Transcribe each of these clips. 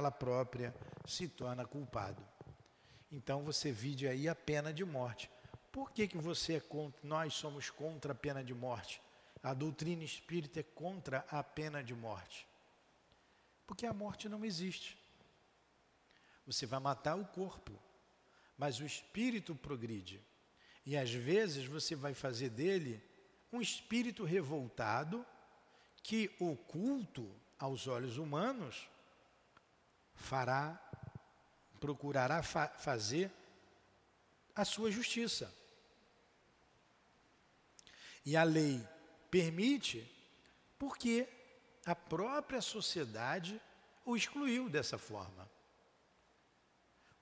ela própria se torna culpado. Então você vide aí a pena de morte. Por que, que você é contra, nós somos contra a pena de morte? A doutrina espírita é contra a pena de morte. Porque a morte não existe. Você vai matar o corpo, mas o espírito progride. E às vezes você vai fazer dele um espírito revoltado que oculto aos olhos humanos fará, procurará fa fazer a sua justiça. E a lei permite porque a própria sociedade o excluiu dessa forma.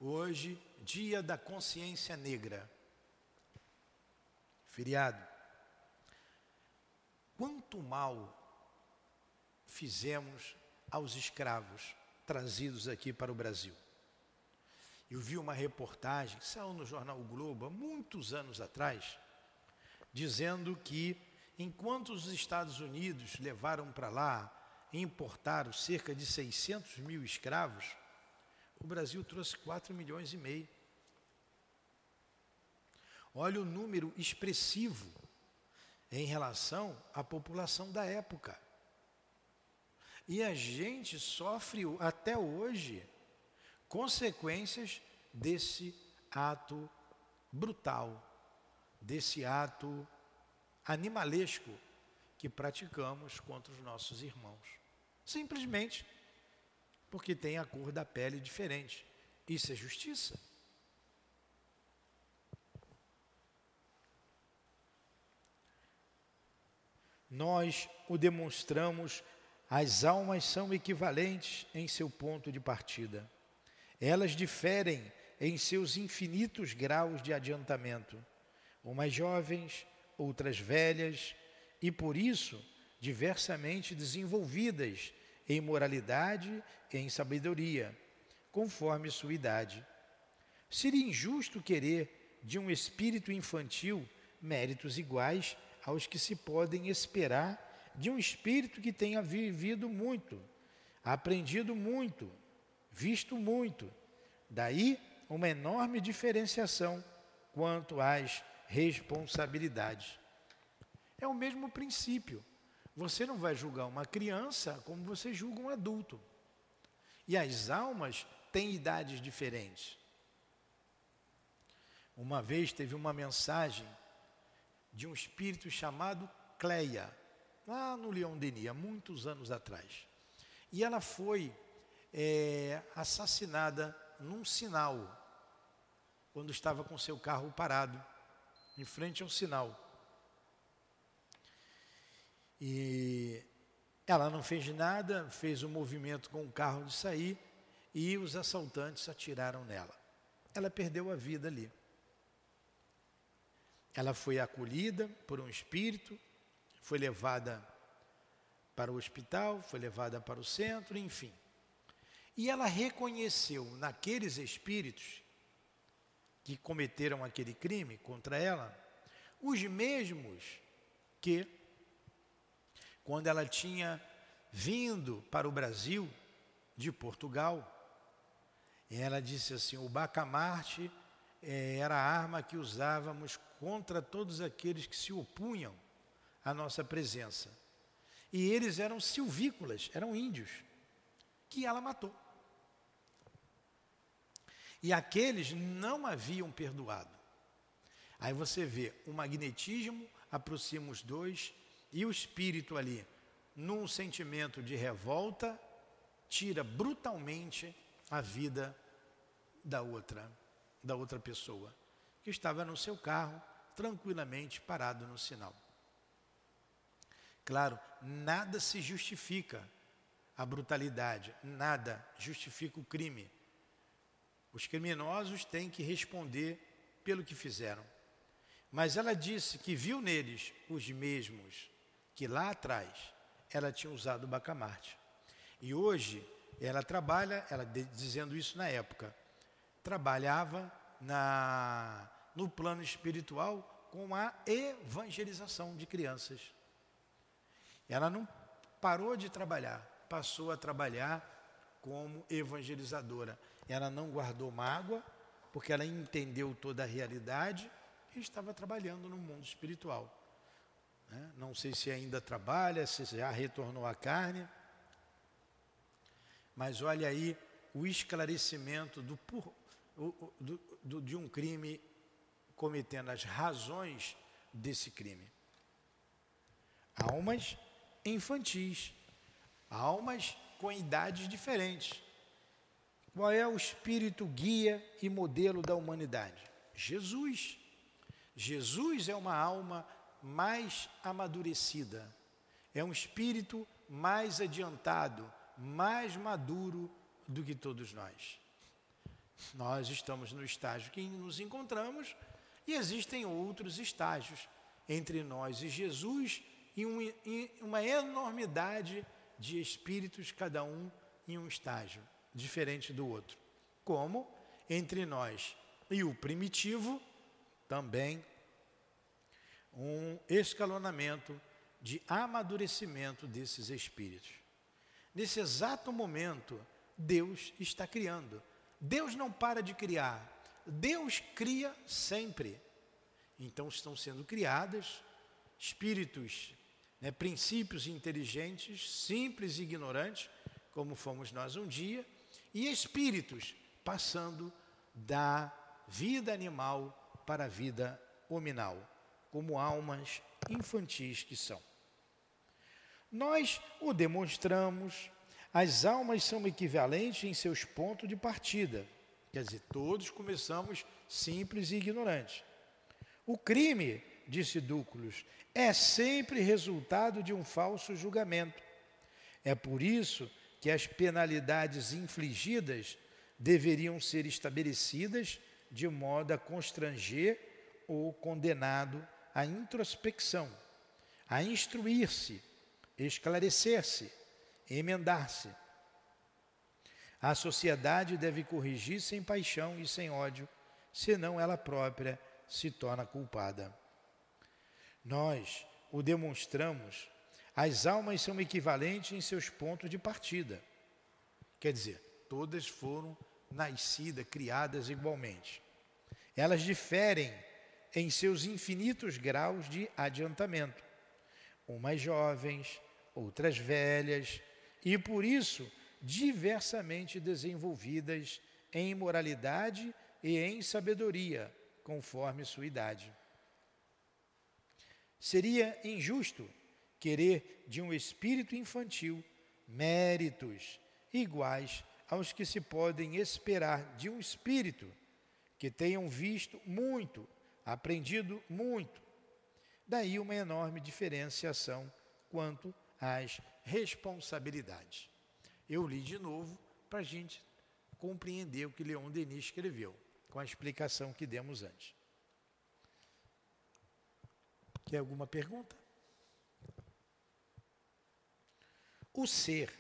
Hoje, dia da consciência negra. Feriado. Quanto mal fizemos aos escravos trazidos aqui para o Brasil. Eu vi uma reportagem que saiu no jornal o Globo há muitos anos atrás, dizendo que enquanto os Estados Unidos levaram para lá e importaram cerca de 600 mil escravos, o Brasil trouxe 4 milhões e meio. Olha o número expressivo em relação à população da época. E a gente sofre até hoje consequências desse ato brutal, desse ato animalesco que praticamos contra os nossos irmãos. Simplesmente porque tem a cor da pele diferente. Isso é justiça. Nós o demonstramos as almas são equivalentes em seu ponto de partida. Elas diferem em seus infinitos graus de adiantamento, umas jovens, outras velhas, e por isso diversamente desenvolvidas em moralidade e em sabedoria, conforme sua idade. Seria injusto querer de um espírito infantil méritos iguais aos que se podem esperar de um espírito que tenha vivido muito, aprendido muito, visto muito. Daí uma enorme diferenciação quanto às responsabilidades. É o mesmo princípio. Você não vai julgar uma criança como você julga um adulto. E as almas têm idades diferentes. Uma vez teve uma mensagem de um espírito chamado Cleia lá no Leão Denis, há muitos anos atrás. E ela foi é, assassinada num sinal, quando estava com seu carro parado, em frente ao sinal. E ela não fez nada, fez um movimento com o carro de sair e os assaltantes atiraram nela. Ela perdeu a vida ali. Ela foi acolhida por um espírito foi levada para o hospital, foi levada para o centro, enfim. E ela reconheceu naqueles espíritos que cometeram aquele crime contra ela, os mesmos que, quando ela tinha vindo para o Brasil de Portugal, ela disse assim: o bacamarte eh, era a arma que usávamos contra todos aqueles que se opunham a nossa presença. E eles eram silvícolas, eram índios, que ela matou. E aqueles não haviam perdoado. Aí você vê o magnetismo aproxima os dois e o espírito ali, num sentimento de revolta, tira brutalmente a vida da outra, da outra pessoa, que estava no seu carro, tranquilamente parado no sinal. Claro, nada se justifica a brutalidade, nada justifica o crime. Os criminosos têm que responder pelo que fizeram. Mas ela disse que viu neles os mesmos que lá atrás ela tinha usado o bacamarte. E hoje ela trabalha, ela dizendo isso na época, trabalhava na, no plano espiritual com a evangelização de crianças. Ela não parou de trabalhar, passou a trabalhar como evangelizadora. Ela não guardou mágoa, porque ela entendeu toda a realidade e estava trabalhando no mundo espiritual. Né? Não sei se ainda trabalha, se já retornou à carne, mas olha aí o esclarecimento do, do, do, de um crime cometendo as razões desse crime. Almas infantis, almas com idades diferentes. Qual é o espírito guia e modelo da humanidade? Jesus. Jesus é uma alma mais amadurecida, é um espírito mais adiantado, mais maduro do que todos nós. Nós estamos no estágio que nos encontramos e existem outros estágios entre nós e Jesus e, um, uma enormidade de espíritos, cada um em um estágio diferente do outro. Como entre nós e o primitivo, também um escalonamento de amadurecimento desses espíritos. Nesse exato momento, Deus está criando. Deus não para de criar. Deus cria sempre. Então estão sendo criadas espíritos, né, princípios inteligentes, simples e ignorantes, como fomos nós um dia, e espíritos passando da vida animal para a vida hominal, como almas infantis que são. Nós o demonstramos, as almas são equivalentes em seus pontos de partida. Quer dizer, todos começamos simples e ignorantes. O crime, disse Dúculos, é sempre resultado de um falso julgamento. É por isso que as penalidades infligidas deveriam ser estabelecidas de modo a constranger o condenado à introspecção, a instruir-se, esclarecer-se, emendar-se. A sociedade deve corrigir sem paixão e sem ódio, senão ela própria se torna culpada. Nós o demonstramos as almas são equivalentes em seus pontos de partida. Quer dizer, todas foram nascidas, criadas igualmente. Elas diferem em seus infinitos graus de adiantamento. Umas jovens, outras velhas, e por isso diversamente desenvolvidas em moralidade e em sabedoria, conforme sua idade. Seria injusto querer de um espírito infantil méritos iguais aos que se podem esperar de um espírito que tenham visto muito, aprendido muito. Daí uma enorme diferenciação quanto às responsabilidades. Eu li de novo para a gente compreender o que Leon Denis escreveu, com a explicação que demos antes. Quer alguma pergunta? O ser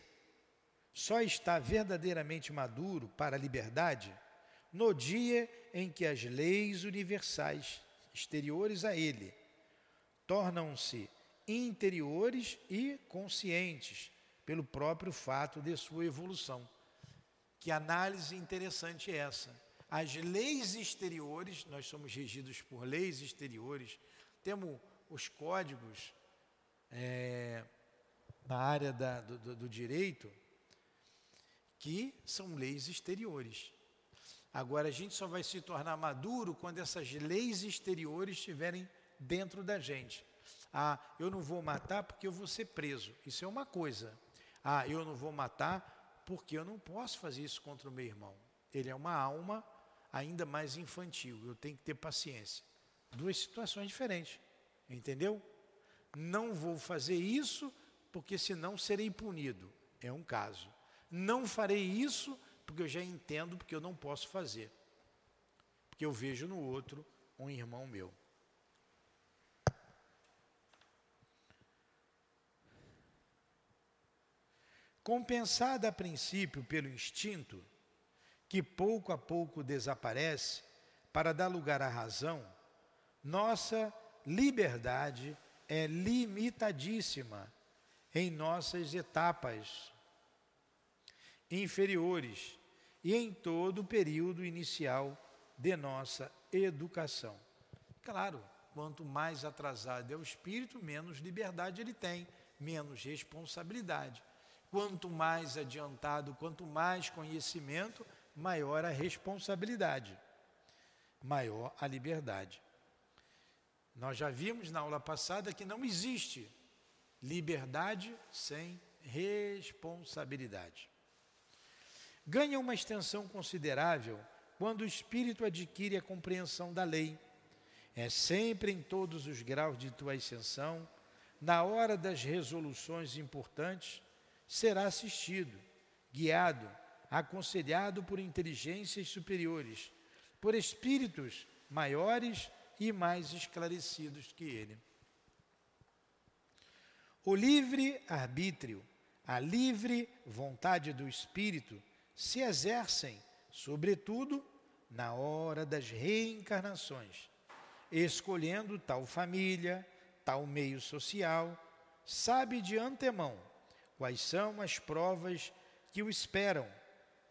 só está verdadeiramente maduro para a liberdade no dia em que as leis universais exteriores a ele tornam-se interiores e conscientes pelo próprio fato de sua evolução. Que análise interessante é essa? As leis exteriores, nós somos regidos por leis exteriores, temos os códigos é, na área da, do, do direito, que são leis exteriores. Agora, a gente só vai se tornar maduro quando essas leis exteriores estiverem dentro da gente. Ah, eu não vou matar porque eu vou ser preso. Isso é uma coisa. Ah, eu não vou matar porque eu não posso fazer isso contra o meu irmão. Ele é uma alma ainda mais infantil. Eu tenho que ter paciência. Duas situações diferentes. Entendeu? Não vou fazer isso porque senão serei punido. É um caso. Não farei isso porque eu já entendo porque eu não posso fazer. Porque eu vejo no outro um irmão meu. Compensada a princípio pelo instinto, que pouco a pouco desaparece para dar lugar à razão, nossa liberdade é limitadíssima em nossas etapas. inferiores e em todo o período inicial de nossa educação. Claro, quanto mais atrasado é o espírito, menos liberdade ele tem, menos responsabilidade. Quanto mais adiantado, quanto mais conhecimento, maior a responsabilidade, maior a liberdade. Nós já vimos na aula passada que não existe liberdade sem responsabilidade. Ganha uma extensão considerável quando o espírito adquire a compreensão da lei. É sempre em todos os graus de tua ascensão, na hora das resoluções importantes, será assistido, guiado, aconselhado por inteligências superiores, por espíritos maiores e mais esclarecidos que ele. O livre arbítrio, a livre vontade do espírito se exercem, sobretudo, na hora das reencarnações, escolhendo tal família, tal meio social, sabe de antemão quais são as provas que o esperam,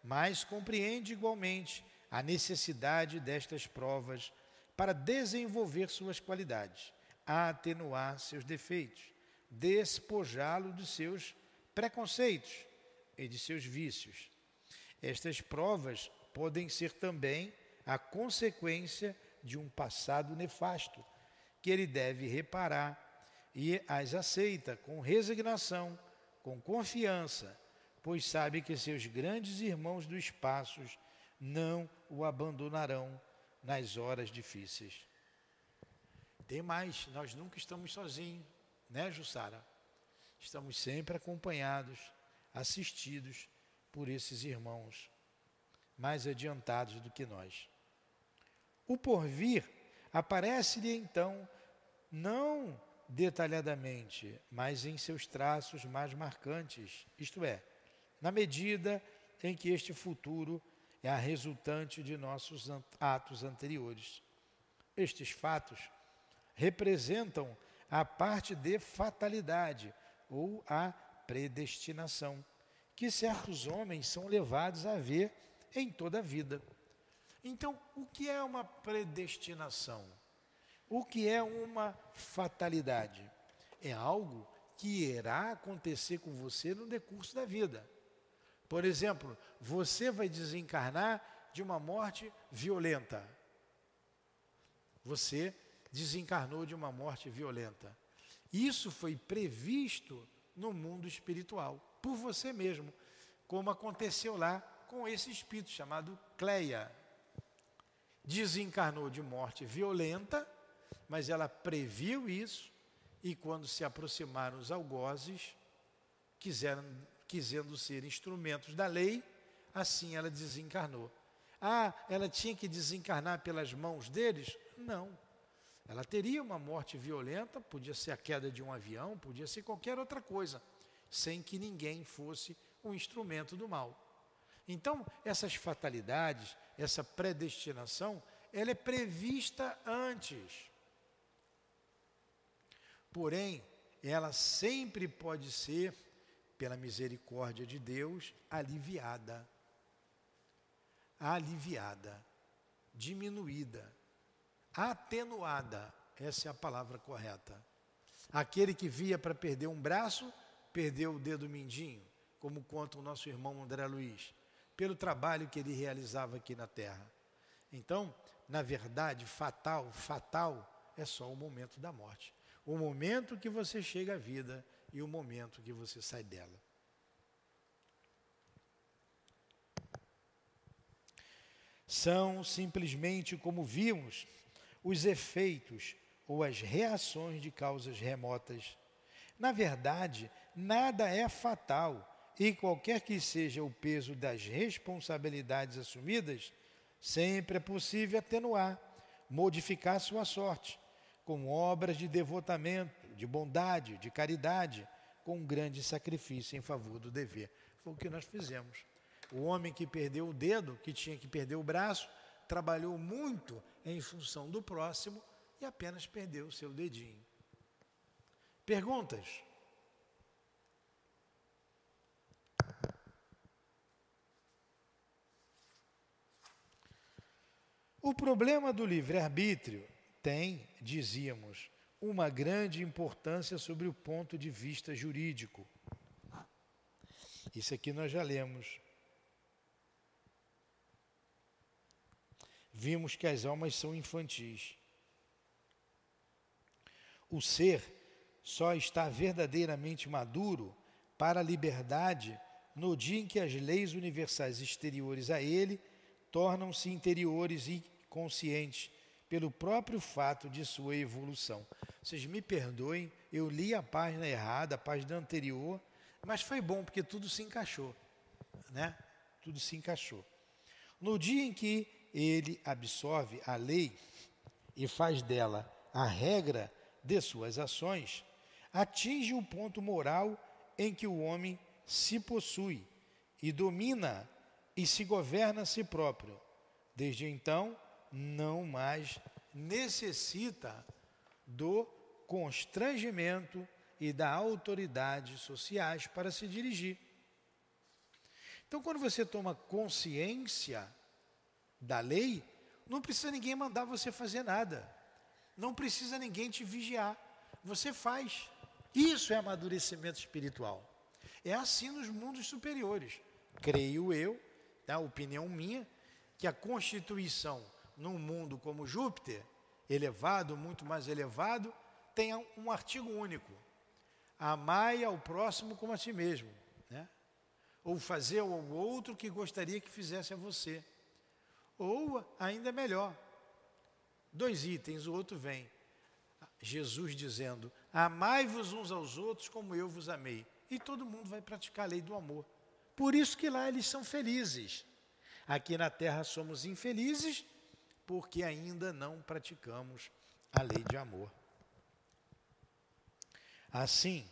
mas compreende igualmente a necessidade destas provas para desenvolver suas qualidades, atenuar seus defeitos, despojá-lo dos seus preconceitos e de seus vícios. Estas provas podem ser também a consequência de um passado nefasto, que ele deve reparar e as aceita com resignação, com confiança, pois sabe que seus grandes irmãos do espaço não o abandonarão nas horas difíceis. Tem mais, nós nunca estamos sozinhos, né, Jussara? Estamos sempre acompanhados, assistidos por esses irmãos mais adiantados do que nós. O porvir aparece-lhe então não detalhadamente, mas em seus traços mais marcantes, isto é, na medida em que este futuro é a resultante de nossos atos anteriores. Estes fatos representam a parte de fatalidade ou a predestinação, que certos homens são levados a ver em toda a vida. Então, o que é uma predestinação? O que é uma fatalidade? É algo que irá acontecer com você no decurso da vida. Por exemplo, você vai desencarnar de uma morte violenta. Você desencarnou de uma morte violenta. Isso foi previsto no mundo espiritual, por você mesmo, como aconteceu lá com esse espírito chamado Cleia. Desencarnou de morte violenta, mas ela previu isso e quando se aproximaram os algozes, quiseram quisendo ser instrumentos da lei, assim ela desencarnou. Ah, ela tinha que desencarnar pelas mãos deles? Não. Ela teria uma morte violenta, podia ser a queda de um avião, podia ser qualquer outra coisa, sem que ninguém fosse um instrumento do mal. Então, essas fatalidades, essa predestinação, ela é prevista antes. Porém, ela sempre pode ser pela misericórdia de Deus, aliviada. Aliviada, diminuída, atenuada, essa é a palavra correta. Aquele que via para perder um braço, perdeu o dedo mindinho, como conta o nosso irmão André Luiz, pelo trabalho que ele realizava aqui na terra. Então, na verdade, fatal, fatal é só o momento da morte. O momento que você chega à vida e o momento que você sai dela. São simplesmente, como vimos, os efeitos ou as reações de causas remotas. Na verdade, nada é fatal e qualquer que seja o peso das responsabilidades assumidas, sempre é possível atenuar, modificar sua sorte, com obras de devotamento, de bondade, de caridade, com um grande sacrifício em favor do dever. Foi o que nós fizemos. O homem que perdeu o dedo, que tinha que perder o braço, trabalhou muito em função do próximo e apenas perdeu o seu dedinho. Perguntas? O problema do livre-arbítrio tem, dizíamos, uma grande importância sobre o ponto de vista jurídico. Isso aqui nós já lemos. Vimos que as almas são infantis. O ser só está verdadeiramente maduro para a liberdade no dia em que as leis universais exteriores a ele tornam-se interiores e conscientes pelo próprio fato de sua evolução. Vocês me perdoem, eu li a página errada, a página anterior, mas foi bom porque tudo se encaixou, né? Tudo se encaixou. No dia em que ele absorve a lei e faz dela a regra de suas ações, atinge o ponto moral em que o homem se possui e domina e se governa a si próprio. Desde então, não mais necessita do constrangimento e da autoridade sociais para se dirigir. Então, quando você toma consciência da lei, não precisa ninguém mandar você fazer nada. Não precisa ninguém te vigiar. Você faz. Isso é amadurecimento espiritual. É assim nos mundos superiores. Creio eu, tá, opinião minha, que a constituição num mundo como Júpiter, elevado, muito mais elevado, tenha um artigo único. Amai ao próximo como a si mesmo. Né? Ou fazer ao outro que gostaria que fizesse a você. Ou, ainda melhor, dois itens, o outro vem. Jesus dizendo: Amai-vos uns aos outros como eu vos amei e todo mundo vai praticar a lei do amor. Por isso que lá eles são felizes. Aqui na terra somos infelizes porque ainda não praticamos a lei de amor. Assim,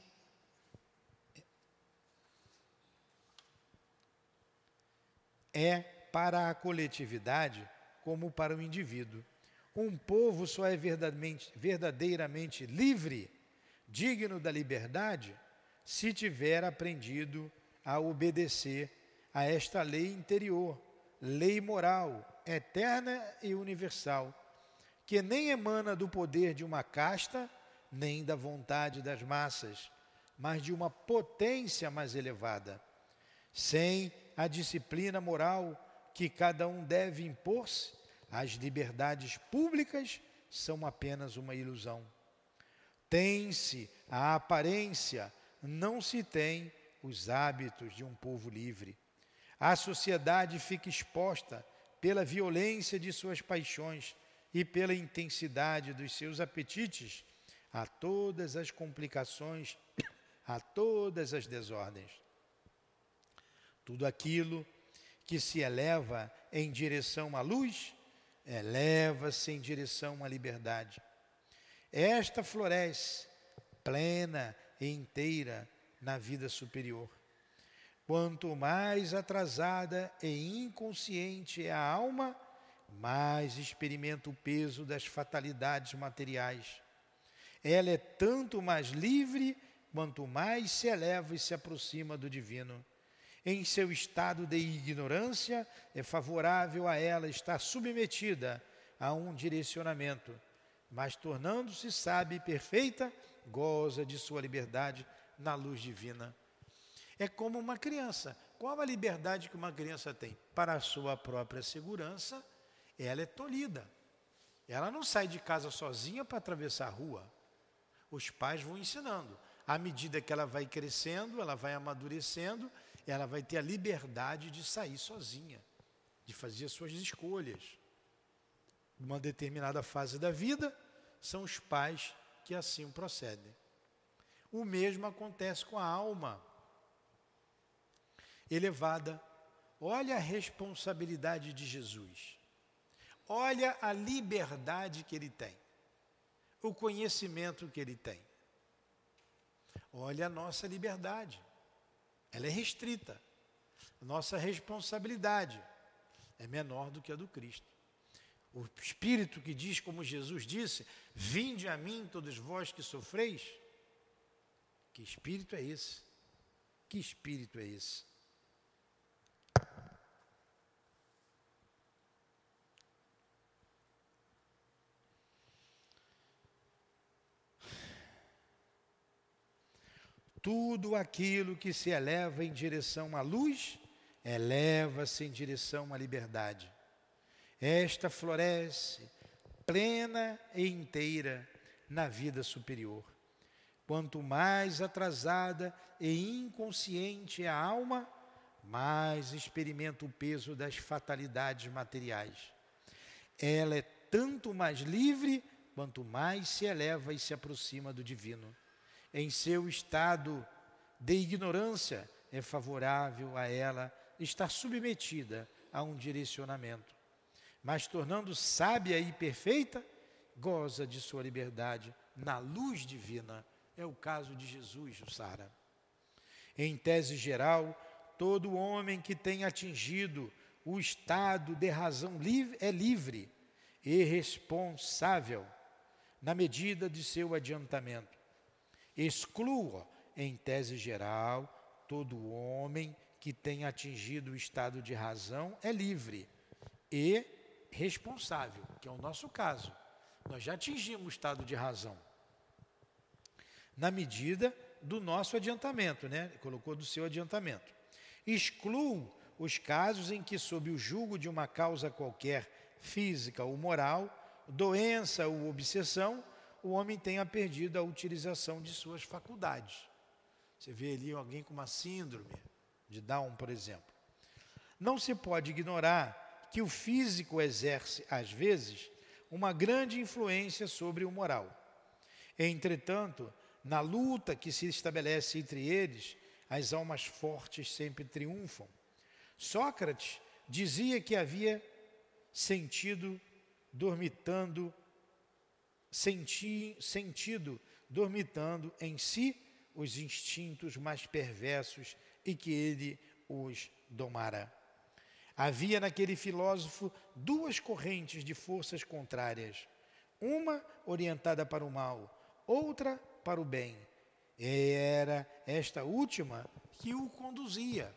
é para a coletividade como para o indivíduo. Um povo só é verdadeiramente, verdadeiramente livre, digno da liberdade, se tiver aprendido a obedecer a esta lei interior, lei moral, eterna e universal, que nem emana do poder de uma casta, nem da vontade das massas, mas de uma potência mais elevada. Sem a disciplina moral que cada um deve impor-se, as liberdades públicas são apenas uma ilusão. Tem-se a aparência não se tem os hábitos de um povo livre. A sociedade fica exposta pela violência de suas paixões e pela intensidade dos seus apetites a todas as complicações, a todas as desordens. Tudo aquilo que se eleva em direção à luz, eleva-se em direção à liberdade. Esta floresce plena inteira na vida superior. Quanto mais atrasada e inconsciente é a alma, mais experimenta o peso das fatalidades materiais. Ela é tanto mais livre quanto mais se eleva e se aproxima do divino. Em seu estado de ignorância, é favorável a ela estar submetida a um direcionamento, mas tornando-se sábia e perfeita, goza de sua liberdade na luz divina. É como uma criança. Qual a liberdade que uma criança tem? Para a sua própria segurança, ela é tolhida. Ela não sai de casa sozinha para atravessar a rua. Os pais vão ensinando. À medida que ela vai crescendo, ela vai amadurecendo, ela vai ter a liberdade de sair sozinha, de fazer suas escolhas. Numa determinada fase da vida, são os pais que assim procedem. O mesmo acontece com a alma elevada. Olha a responsabilidade de Jesus. Olha a liberdade que ele tem. O conhecimento que ele tem. Olha a nossa liberdade. Ela é restrita. Nossa responsabilidade é menor do que a do Cristo. O Espírito que diz, como Jesus disse: Vinde a mim, todos vós que sofreis. Que Espírito é esse? Que Espírito é esse? Tudo aquilo que se eleva em direção à luz, eleva-se em direção à liberdade. Esta floresce plena e inteira na vida superior. Quanto mais atrasada e inconsciente é a alma, mais experimenta o peso das fatalidades materiais. Ela é tanto mais livre quanto mais se eleva e se aproxima do divino. Em seu estado de ignorância, é favorável a ela estar submetida a um direcionamento. Mas tornando sábia e perfeita, goza de sua liberdade na luz divina. É o caso de Jesus, Jussara. Em tese geral, todo homem que tem atingido o estado de razão livre é livre e responsável na medida de seu adiantamento. Exclua, em tese geral, todo homem que tem atingido o estado de razão é livre e responsável, que é o nosso caso. Nós já atingimos o estado de razão. Na medida do nosso adiantamento, né? Colocou do seu adiantamento. Excluo os casos em que, sob o jugo de uma causa qualquer, física ou moral, doença ou obsessão, o homem tenha perdido a utilização de suas faculdades. Você vê ali alguém com uma síndrome de Down, por exemplo. Não se pode ignorar que o físico exerce, às vezes, uma grande influência sobre o moral. Entretanto, na luta que se estabelece entre eles, as almas fortes sempre triunfam. Sócrates dizia que havia sentido dormitando, senti, sentido dormitando em si os instintos mais perversos e que ele os domara. Havia naquele filósofo duas correntes de forças contrárias, uma orientada para o mal, outra para o bem. E era esta última que o conduzia.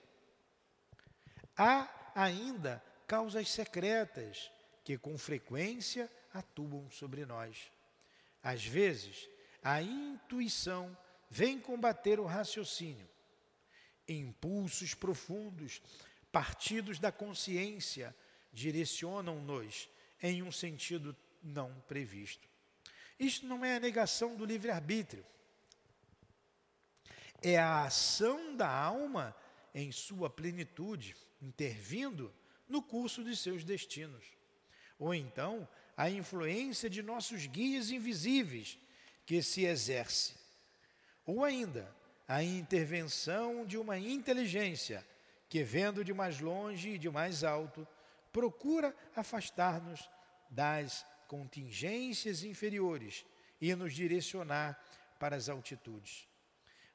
Há ainda causas secretas que com frequência atuam sobre nós. Às vezes, a intuição vem combater o raciocínio. Impulsos profundos, partidos da consciência, direcionam-nos em um sentido não previsto. Isto não é a negação do livre-arbítrio. É a ação da alma em sua plenitude, intervindo no curso de seus destinos. Ou então, a influência de nossos guias invisíveis que se exerce. Ou ainda, a intervenção de uma inteligência que, vendo de mais longe e de mais alto, procura afastar-nos das contingências inferiores e nos direcionar para as altitudes.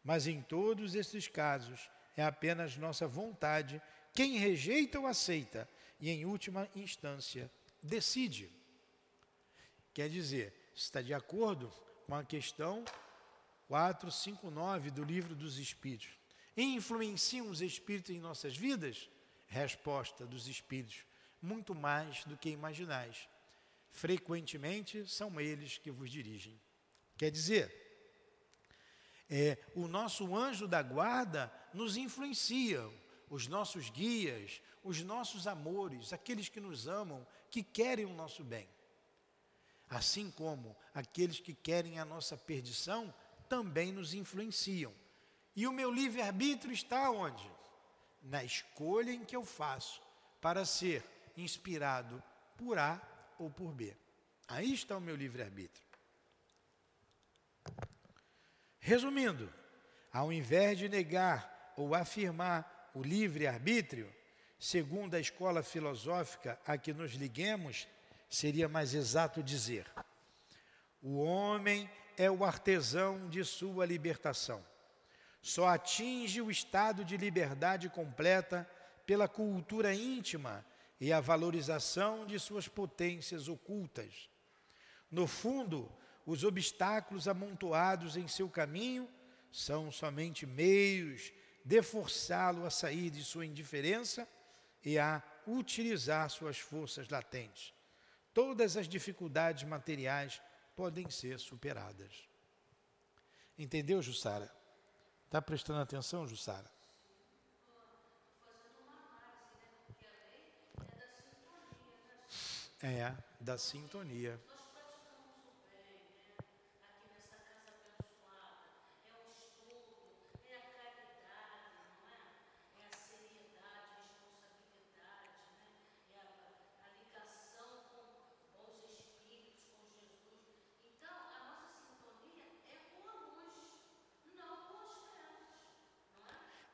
Mas em todos esses casos, é apenas nossa vontade quem rejeita ou aceita, e em última instância, decide. Quer dizer, está de acordo com a questão 459 do Livro dos Espíritos. Influenciam os espíritos em nossas vidas? Resposta dos espíritos: muito mais do que imaginais. Frequentemente são eles que vos dirigem. Quer dizer, é, o nosso anjo da guarda nos influencia, os nossos guias, os nossos amores, aqueles que nos amam, que querem o nosso bem. Assim como aqueles que querem a nossa perdição também nos influenciam. E o meu livre-arbítrio está onde? Na escolha em que eu faço para ser inspirado por A ou por B. Aí está o meu livre-arbítrio. Resumindo, ao invés de negar ou afirmar o livre-arbítrio, segundo a escola filosófica a que nos liguemos, seria mais exato dizer: o homem é o artesão de sua libertação. Só atinge o estado de liberdade completa pela cultura íntima e a valorização de suas potências ocultas. No fundo, os obstáculos amontoados em seu caminho são somente meios de forçá-lo a sair de sua indiferença e a utilizar suas forças latentes. Todas as dificuldades materiais podem ser superadas. Entendeu, Jussara? Está prestando atenção, Jussara? É, da sintonia.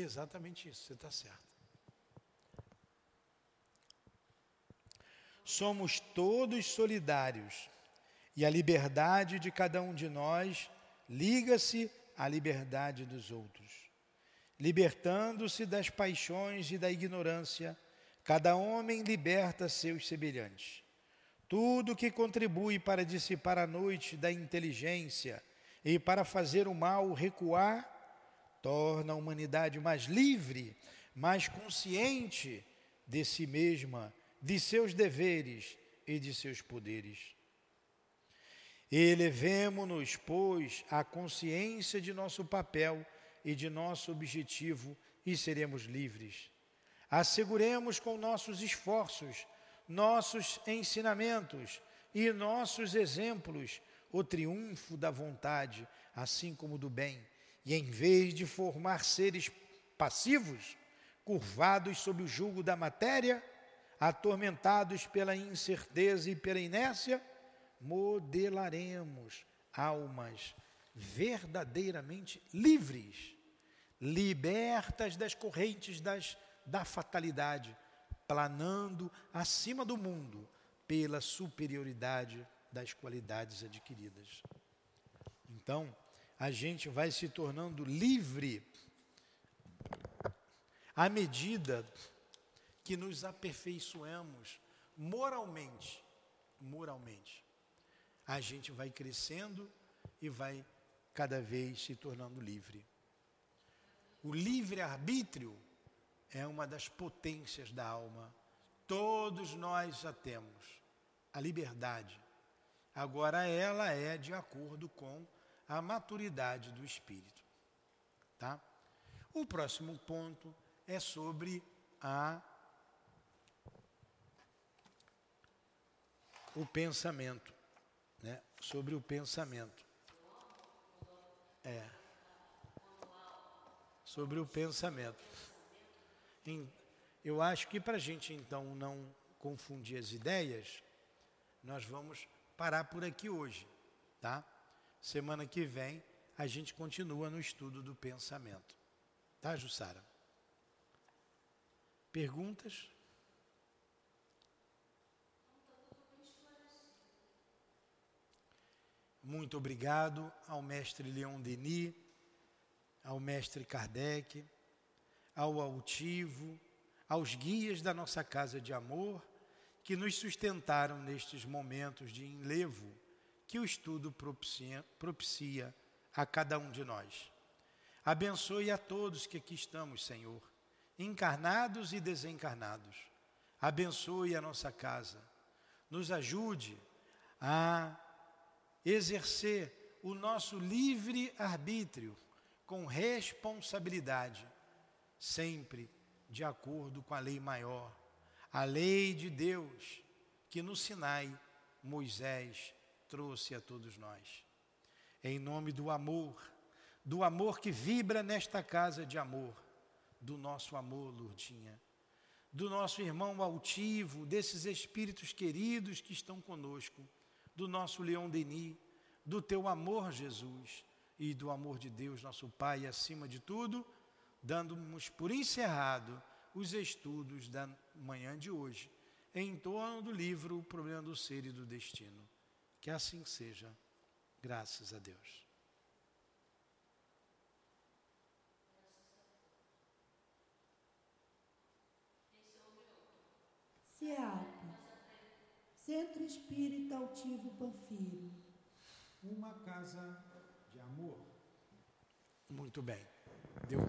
Exatamente isso, você está certo. Somos todos solidários e a liberdade de cada um de nós liga-se à liberdade dos outros. Libertando-se das paixões e da ignorância, cada homem liberta seus semelhantes. Tudo que contribui para dissipar a noite da inteligência e para fazer o mal recuar torna a humanidade mais livre, mais consciente de si mesma, de seus deveres e de seus poderes. Elevemo-nos, pois, à consciência de nosso papel e de nosso objetivo e seremos livres. Asseguremos com nossos esforços, nossos ensinamentos e nossos exemplos o triunfo da vontade, assim como do bem e em vez de formar seres passivos, curvados sob o jugo da matéria, atormentados pela incerteza e pela inércia, modelaremos almas verdadeiramente livres, libertas das correntes das, da fatalidade, planando acima do mundo pela superioridade das qualidades adquiridas. Então, a gente vai se tornando livre à medida que nos aperfeiçoamos moralmente, moralmente. A gente vai crescendo e vai cada vez se tornando livre. O livre-arbítrio é uma das potências da alma. Todos nós já temos a liberdade. Agora ela é de acordo com a maturidade do espírito. Tá? O próximo ponto é sobre a o pensamento, né? Sobre o pensamento. É. Sobre o pensamento. Eu acho que para a gente então não confundir as ideias, nós vamos parar por aqui hoje, tá? Semana que vem a gente continua no estudo do pensamento. Tá, Jussara? Perguntas? Muito obrigado ao mestre Leon Denis, ao mestre Kardec, ao altivo, aos guias da nossa casa de amor que nos sustentaram nestes momentos de enlevo que o estudo propicia, propicia a cada um de nós. Abençoe a todos que aqui estamos, Senhor, encarnados e desencarnados. Abençoe a nossa casa. Nos ajude a exercer o nosso livre arbítrio com responsabilidade, sempre de acordo com a lei maior, a lei de Deus que no Sinai Moisés trouxe a todos nós. Em nome do amor, do amor que vibra nesta casa de amor, do nosso amor, Lourdinha, do nosso irmão altivo, desses espíritos queridos que estão conosco, do nosso Leão Denis, do teu amor, Jesus, e do amor de Deus, nosso Pai, acima de tudo, dando-nos por encerrado os estudos da manhã de hoje, em torno do livro O Problema do Ser e do Destino. Que assim seja, graças a Deus. CEAP, é Centro Espírita Altivo Panfiro. Uma casa de amor. Muito bem. Deu.